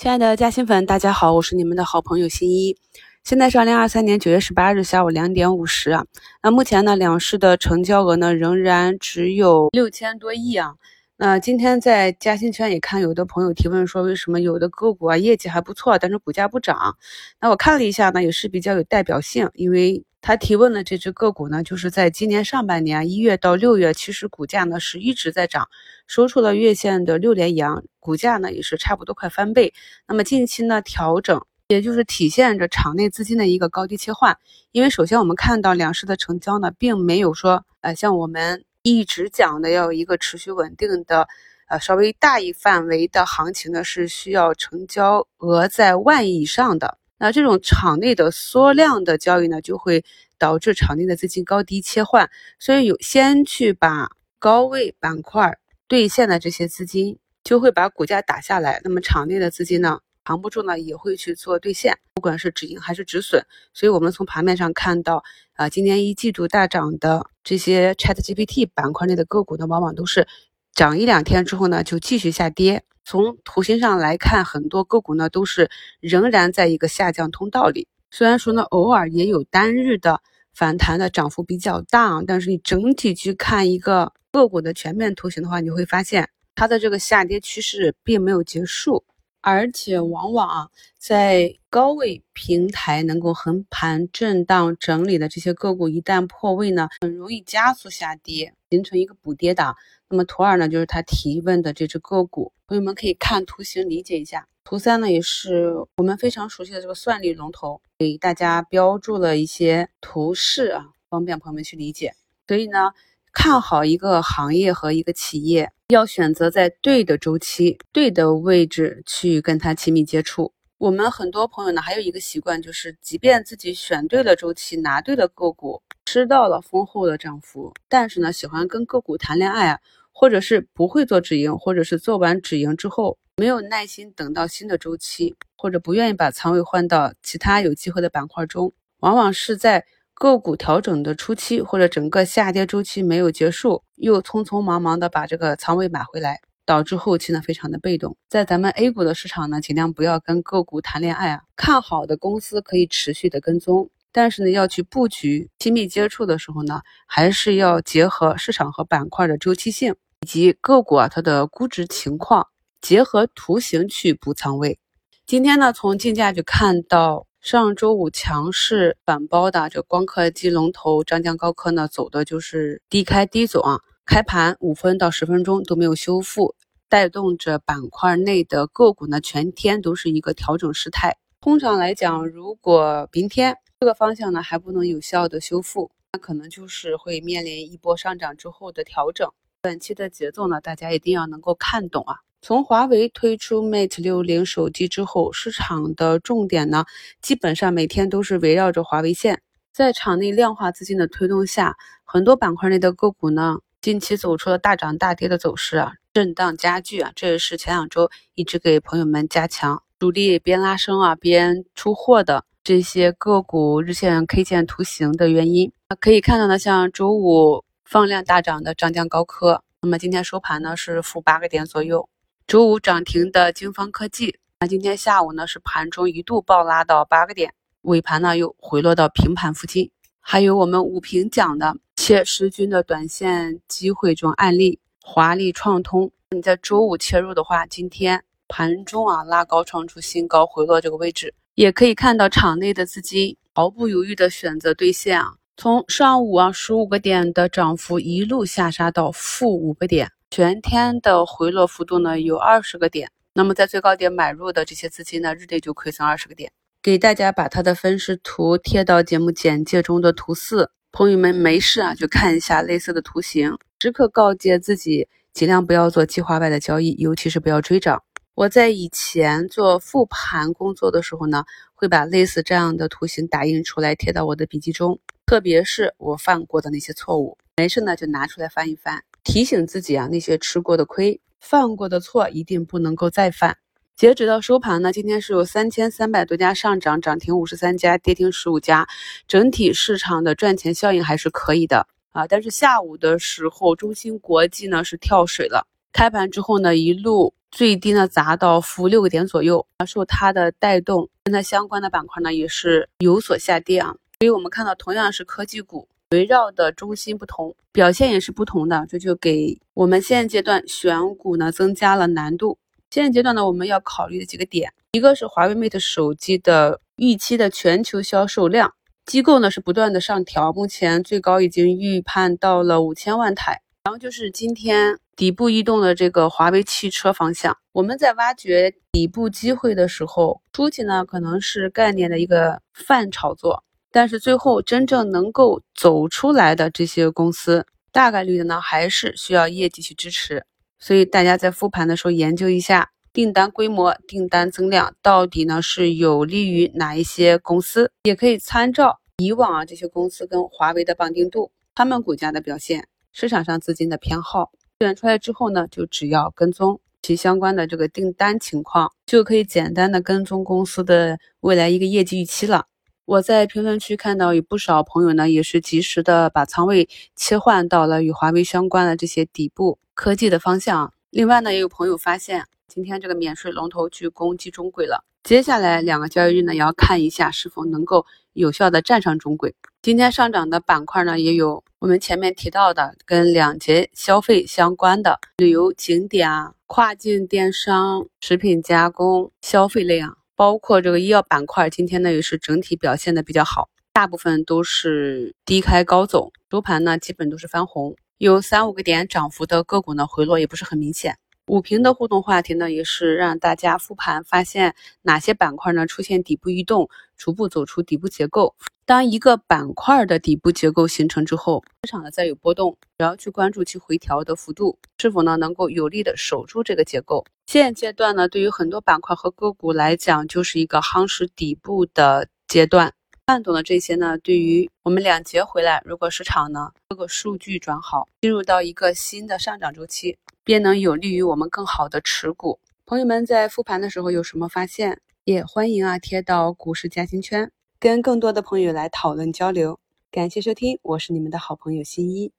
亲爱的嘉兴粉，大家好，我是你们的好朋友新一。现在是二零二三年九月十八日下午两点五十啊。那目前呢，两市的成交额呢仍然只有六千多亿啊。那今天在嘉兴圈也看有的朋友提问说，为什么有的个股啊业绩还不错，但是股价不涨？那我看了一下呢，也是比较有代表性，因为他提问的这只个股呢，就是在今年上半年一月到六月，其实股价呢是一直在涨，收出了月线的六连阳，股价呢也是差不多快翻倍。那么近期呢调整，也就是体现着场内资金的一个高低切换。因为首先我们看到两市的成交呢，并没有说，呃，像我们。一直讲的要有一个持续稳定的，呃，稍微大一范围的行情呢，是需要成交额在万亿以上的。那这种场内的缩量的交易呢，就会导致场内的资金高低切换。所以有先去把高位板块兑现的这些资金，就会把股价打下来。那么场内的资金呢？扛不住呢，也会去做兑现，不管是止盈还是止损。所以，我们从盘面上看到，啊，今年一季度大涨的这些 ChatGPT 板块内的个股呢，往往都是涨一两天之后呢，就继续下跌。从图形上来看，很多个股呢都是仍然在一个下降通道里。虽然说呢，偶尔也有单日的反弹的涨幅比较大，但是你整体去看一个个股的全面图形的话，你会发现它的这个下跌趋势并没有结束。而且往往啊，在高位平台能够横盘震荡整理的这些个股，一旦破位呢，很容易加速下跌，形成一个补跌档。那么图二呢，就是他提问的这只个股，朋友们可以看图形理解一下。图三呢，也是我们非常熟悉的这个算力龙头，给大家标注了一些图示啊，方便朋友们去理解。所以呢。看好一个行业和一个企业，要选择在对的周期、对的位置去跟它亲密接触。我们很多朋友呢，还有一个习惯，就是即便自己选对了周期、拿对了个股、吃到了丰厚的涨幅，但是呢，喜欢跟个股谈恋爱啊，或者是不会做止盈，或者是做完止盈之后没有耐心等到新的周期，或者不愿意把仓位换到其他有机会的板块中，往往是在。个股调整的初期，或者整个下跌周期没有结束，又匆匆忙忙的把这个仓位买回来，导致后期呢非常的被动。在咱们 A 股的市场呢，尽量不要跟个股谈恋爱啊，看好的公司可以持续的跟踪，但是呢要去布局、亲密接触的时候呢，还是要结合市场和板块的周期性，以及个股啊它的估值情况，结合图形去补仓位。今天呢，从竞价就看到。上周五强势反包的这光刻机龙头张江高科呢，走的就是低开低走啊，开盘五分到十分钟都没有修复，带动着板块内的个股呢，全天都是一个调整势态。通常来讲，如果明天这个方向呢还不能有效的修复，那可能就是会面临一波上涨之后的调整。短期的节奏呢，大家一定要能够看懂啊。从华为推出 Mate 六零手机之后，市场的重点呢，基本上每天都是围绕着华为线。在场内量化资金的推动下，很多板块内的个股呢，近期走出了大涨大跌的走势啊，震荡加剧啊，这也是前两周一直给朋友们加强主力边拉升啊边出货的这些个股日线 K 线图形的原因。可以看到呢，像周五放量大涨的张江高科，那么今天收盘呢是负八个点左右。周五涨停的京方科技，那今天下午呢是盘中一度暴拉到八个点，尾盘呢又回落到平盘附近。还有我们五评讲的切十均的短线机会这种案例，华丽创通，你在周五切入的话，今天盘中啊拉高创出新高，回落这个位置，也可以看到场内的资金毫不犹豫的选择兑现啊，从上午啊十五个点的涨幅一路下杀到负五个点。全天的回落幅度呢有二十个点，那么在最高点买入的这些资金呢，日内就亏损二十个点。给大家把它的分时图贴到节目简介中的图四，朋友们没事啊就看一下类似的图形，时刻告诫自己尽量不要做计划外的交易，尤其是不要追涨。我在以前做复盘工作的时候呢，会把类似这样的图形打印出来贴到我的笔记中，特别是我犯过的那些错误，没事呢就拿出来翻一翻。提醒自己啊，那些吃过的亏、犯过的错，一定不能够再犯。截止到收盘呢，今天是有三千三百多家上涨，涨停五十三家，跌停十五家，整体市场的赚钱效应还是可以的啊。但是下午的时候，中芯国际呢是跳水了，开盘之后呢一路最低呢砸到负六个点左右，啊受它的带动，跟它相关的板块呢也是有所下跌啊。所以我们看到，同样是科技股，围绕的中心不同，表现也是不同的，这就给我们现阶段选股呢增加了难度。现阶段呢，我们要考虑的几个点，一个是华为 Mate 手机的预期的全球销售量，机构呢是不断的上调，目前最高已经预判到了五千万台。然后就是今天底部异动的这个华为汽车方向，我们在挖掘底部机会的时候，初期呢可能是概念的一个泛炒作。但是最后真正能够走出来的这些公司，大概率的呢还是需要业绩去支持。所以大家在复盘的时候研究一下订单规模、订单增量到底呢是有利于哪一些公司，也可以参照以往啊这些公司跟华为的绑定度、他们股价的表现、市场上资金的偏好，选出来之后呢，就只要跟踪其相关的这个订单情况，就可以简单的跟踪公司的未来一个业绩预期了。我在评论区看到有不少朋友呢，也是及时的把仓位切换到了与华为相关的这些底部科技的方向。另外呢，也有朋友发现今天这个免税龙头去攻击中轨了，接下来两个交易日呢，也要看一下是否能够有效的站上中轨。今天上涨的板块呢，也有我们前面提到的跟两节消费相关的旅游景点啊、跨境电商、食品加工、消费类啊。包括这个医药板块，今天呢也是整体表现的比较好，大部分都是低开高走，收盘呢基本都是翻红，有三五个点涨幅的个股呢回落也不是很明显。五评的互动话题呢，也是让大家复盘发现哪些板块呢出现底部异动，逐步走出底部结构。当一个板块的底部结构形成之后，市场呢再有波动，主要去关注其回调的幅度是否呢能够有力的守住这个结构。现阶段呢，对于很多板块和个股来讲，就是一个夯实底部的阶段。看懂了这些呢，对于我们两节回来，如果市场呢各个数据转好，进入到一个新的上涨周期。便能有利于我们更好的持股。朋友们在复盘的时候有什么发现，也欢迎啊贴到股市嘉兴圈，跟更多的朋友来讨论交流。感谢收听，我是你们的好朋友新一。